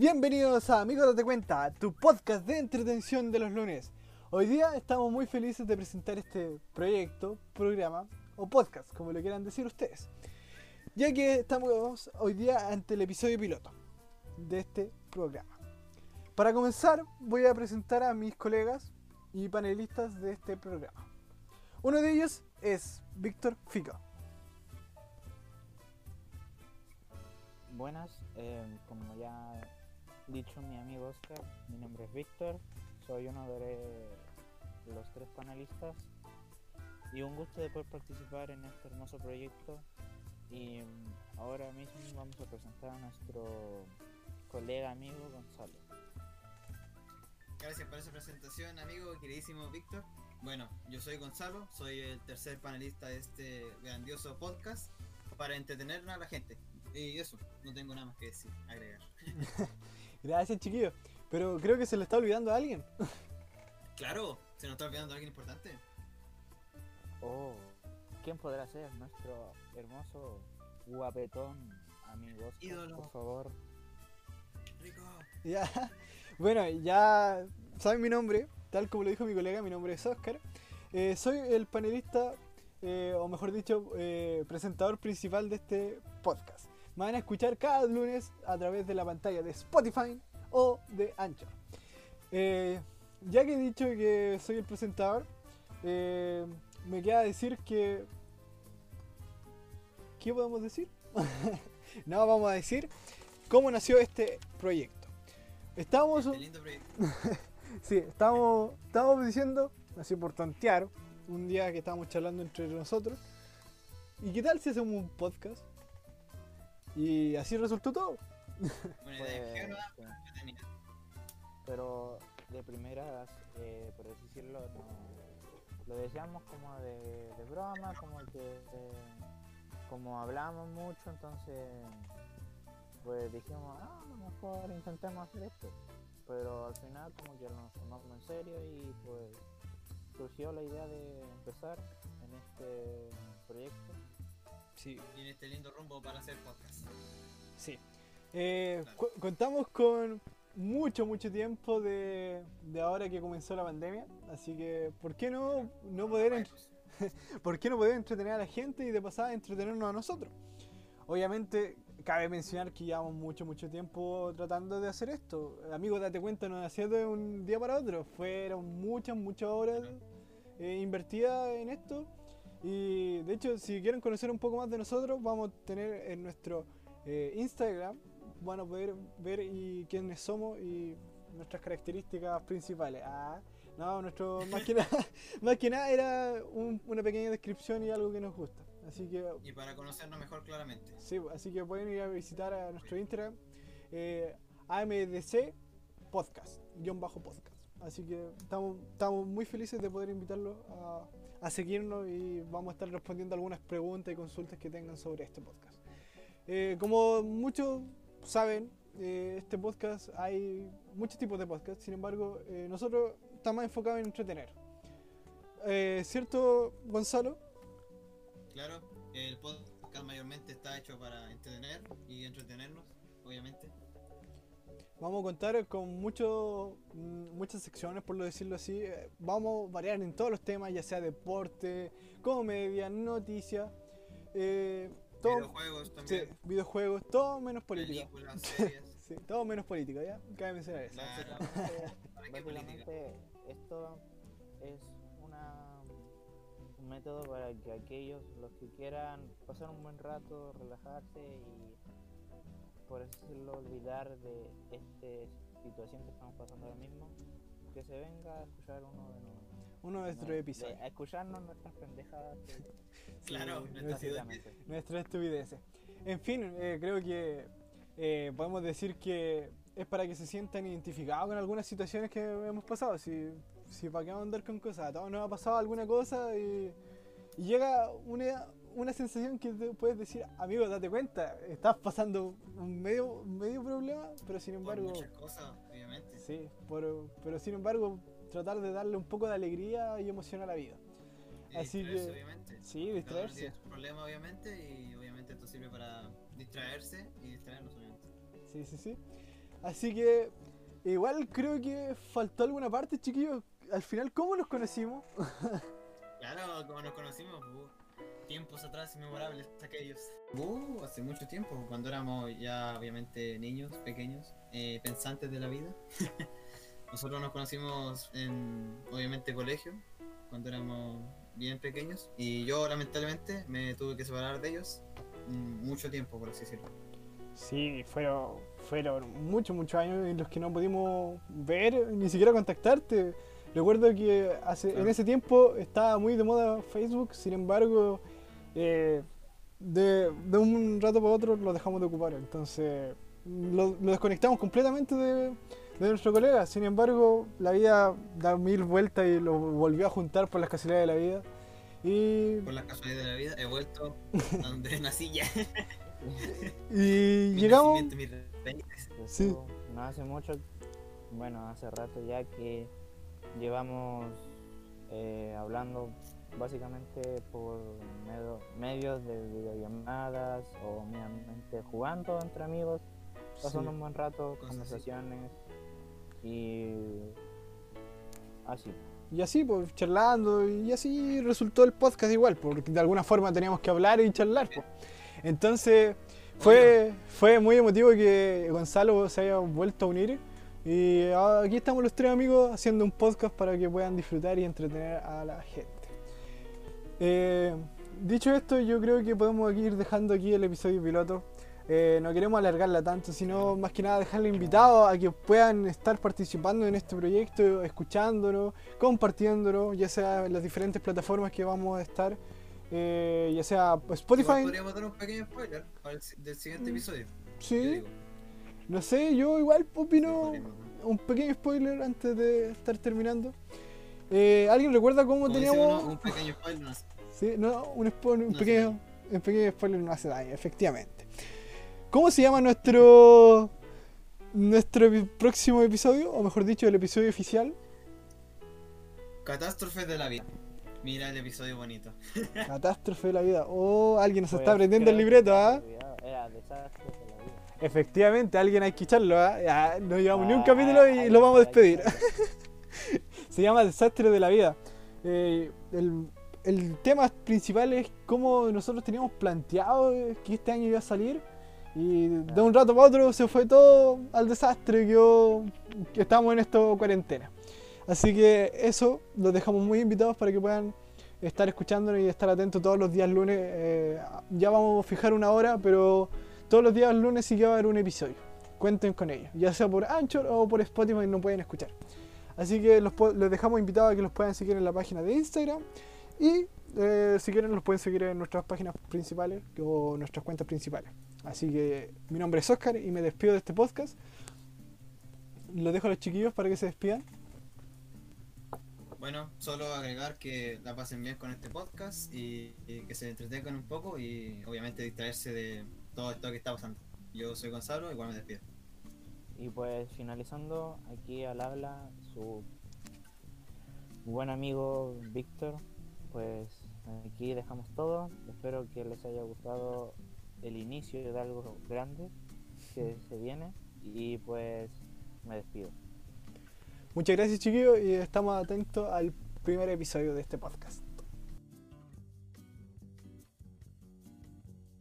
Bienvenidos a Amigos Date Cuenta, tu podcast de entretención de los lunes. Hoy día estamos muy felices de presentar este proyecto, programa o podcast, como lo quieran decir ustedes. Ya que estamos hoy día ante el episodio piloto de este programa. Para comenzar, voy a presentar a mis colegas y panelistas de este programa. Uno de ellos es Víctor Fico. Buenas, eh, como ya dicho mi amigo Oscar, mi nombre es Víctor, soy uno de los tres panelistas y un gusto de poder participar en este hermoso proyecto y mm, ahora mismo vamos a presentar a nuestro colega amigo Gonzalo. Gracias por esa presentación, amigo, queridísimo Víctor. Bueno, yo soy Gonzalo, soy el tercer panelista de este grandioso podcast para entretener a la gente. Y eso, no tengo nada más que decir, agregar. Gracias, chiquillos. Pero creo que se le está olvidando a alguien. Claro, se nos está olvidando alguien importante. Oh, ¿quién podrá ser nuestro hermoso guapetón amigo Oscar, Ídolo. por favor? Rico. Ya. Bueno, ya saben mi nombre, tal como lo dijo mi colega, mi nombre es Oscar. Eh, soy el panelista, eh, o mejor dicho, eh, presentador principal de este podcast. Me van a escuchar cada lunes a través de la pantalla de Spotify o de Anchor. Eh, ya que he dicho que soy el presentador, eh, me queda decir que... ¿Qué podemos decir? no, vamos a decir cómo nació este proyecto. Estamos... Este lindo proyecto. Sí, estábamos, estábamos diciendo, así por tantear, un día que estábamos charlando entre nosotros. ¿Y qué tal si hacemos un podcast? Y así resultó todo. Pues, pero de primeras, eh, por así decirlo, no- lo decíamos como de, de broma, como que eh, como hablamos mucho, entonces pues dijimos, ah, a lo mejor intentemos hacer esto. Pero al final como que nos tomamos en serio y pues surgió la idea de empezar en este proyecto. Sí, Y en este lindo rumbo para hacer podcast. sí. Eh, cu- contamos con mucho, mucho tiempo de, de ahora que comenzó la pandemia. Así que, ¿por qué no, no poder ¿por qué no poder entretener a la gente y de pasada entretenernos a nosotros? Obviamente, cabe mencionar que llevamos mucho, mucho tiempo tratando de hacer esto. Amigos, date cuenta, no nació de un día para otro. Fueron muchas, muchas horas eh, invertidas en esto. Y de hecho, si quieren conocer un poco más de nosotros, vamos a tener en nuestro eh, Instagram, van a poder ver y quiénes somos y nuestras características principales. Ah, no, nuestro más que nada, más que nada era un- una pequeña descripción y algo que nos gusta. Así que Y para conocernos mejor claramente. Sí, así que pueden ir a visitar a nuestro Instagram, eh, AMDC Podcast, guion bajo podcast. Así que estamos, muy felices de poder invitarlos a, seguirnos y vamos a estar respondiendo algunas preguntas y consultas que tengan sobre este podcast. Eh, como muchos saben, eh, este podcast hay muchos tipos de podcast, sin embargo, eh, nosotros estamos enfocados en entretener. ¿Cierto, Gonzalo? Claro, el podcast mayormente está hecho para entretener y entretenernos, obviamente. Vamos a contar con mucho, mm, muchas secciones, por lo decirlo así. Eh, Vamos a variar en todos los temas, ya sea deporte, comedia, noticias, eh, todo, Videojuegos sí, también. videojuegos, todo menos política. Películas, series. Sí, todo menos política, ¿ya? Cabe mencionar eso. Básicamente esto es una, un método para que aquellos, los que quieran pasar un buen rato, relajarse y, por así decirlo, olvidar de esta situación que estamos pasando ahora mismo, que se venga a escuchar uno de nosotros. Uno de nuestros episodios. A escucharnos nuestras pendejadas. Claro, nuestras estupideces. En fin, eh, creo que eh, podemos decir que es para que se sientan identificados con algunas situaciones que hemos pasado. Si, si para qué vamos a andar con cosas, a todos nos ha pasado alguna cosa y, y llega una, una sensación que te puedes decir, amigo, date cuenta, estás pasando un medio, un medio problema, pero sin Por embargo, muchas cosas, obviamente. sí, por- pero sin embargo, tratar de darle un poco de alegría y emoción a la vida. Y Así que- obviamente. Sí, distraerse. tiene sus problemas, obviamente, y obviamente esto sirve para distraerse y distraernos, obviamente. Sí, sí, sí. Así que igual creo que faltó alguna parte, chiquillos. Al final, ¿cómo nos conocimos? Claro, como nos conocimos, tiempos atrás inmemorables aquellos. Uh, hace mucho tiempo, cuando éramos ya obviamente niños, pequeños, eh, pensantes de la vida. Nosotros nos conocimos en, obviamente, colegio, cuando éramos bien pequeños. Y yo, lamentablemente, me tuve que separar de ellos mm, mucho tiempo, por así decirlo. Sí, fueron, fueron muchos, muchos años en los que no pudimos ver, ni siquiera contactarte. Recuerdo que hace, en ese tiempo estaba muy de moda Facebook, sin embargo, eh, de, de un rato para otro lo dejamos de ocupar. Entonces, lo, lo desconectamos completamente de, de nuestro colega. Sin embargo, la vida da mil vueltas y lo volvió a juntar por las casualidades de la vida. Y, Por las casualidades de la vida, he vuelto a donde nací ya. y Mi llegamos. Sí. No hace mucho, bueno, hace rato ya que llevamos eh, hablando básicamente por medio- medios de videollamadas o meramente jugando entre amigos, pasando Sí. un buen rato, así. conversaciones y así. Y así, pues, charlando, y así resultó el podcast igual, porque de alguna forma teníamos que hablar y charlar, pues. Entonces, fue, fue muy emotivo que Gonzalo se haya vuelto a unir. Y ah, aquí estamos los tres amigos haciendo un podcast para que puedan disfrutar y entretener a la gente. Eh, dicho esto, yo creo que podemos ir dejando aquí el episodio piloto. Eh, no queremos alargarla tanto, sino más que nada dejarle invitados a que puedan estar participando en este proyecto, escuchándonos, compartiéndolo, ya sea en las diferentes plataformas que vamos a estar, eh, ya sea Spotify, podríamos dar un pequeño spoiler del siguiente episodio. Mm, sí, digo. no sé, yo igual Sí, opino un pequeño spoiler antes de estar terminando. Eh, ¿Alguien recuerda cómo Como teníamos? uno, un pequeño spoiler. no sé. Sí, no, un, spo- un No hace pequeño, un pequeño spoiler no hace daño, efectivamente. ¿Cómo se llama nuestro nuestro próximo episodio? O mejor dicho, el episodio oficial. Catástrofes de la vida. Mira el episodio bonito. Catástrofe de la vida. Oh, alguien nos está aprendiendo el libreto, ¿ah? olvidaba, Era desastre de la vida. Efectivamente, alguien hay que echarlo, ¿ah? Ya, no llevamos ni un Ah, capítulo y lo vamos a despedir. Se llama Desastre de la Vida. Eh, el, el tema principal es cómo nosotros teníamos planteado que este año iba a salir. Y de un rato para otro se fue todo al desastre, quedó, que estamos en esta cuarentena. Así que eso, los dejamos muy invitados para que puedan estar escuchándonos y estar atentos todos los días lunes. Eh, ya vamos a fijar una hora, pero todos los días lunes sí que va a haber un episodio. Cuenten con ello, ya sea por Anchor o por Spotify, no pueden escuchar. Así que los, los dejamos invitados a que los puedan seguir en la página de Instagram. Y eh, si quieren, los pueden seguir en nuestras páginas principales o nuestras cuentas principales. Así que mi nombre es Oscar y me despido de este podcast. Los dejo a los chiquillos para que se despidan. Bueno, solo agregar que la pasen bien con este podcast y, y que se entretengan un poco y obviamente distraerse de todo esto que está pasando. Yo soy Gonzalo, igual me despido. Y pues finalizando, aquí al habla su buen amigo Víctor. Pues aquí dejamos todo. Espero que les haya gustado el inicio de algo grande que se viene. Y pues me despido. Muchas gracias chiquillos y estamos atentos al primer episodio de este podcast.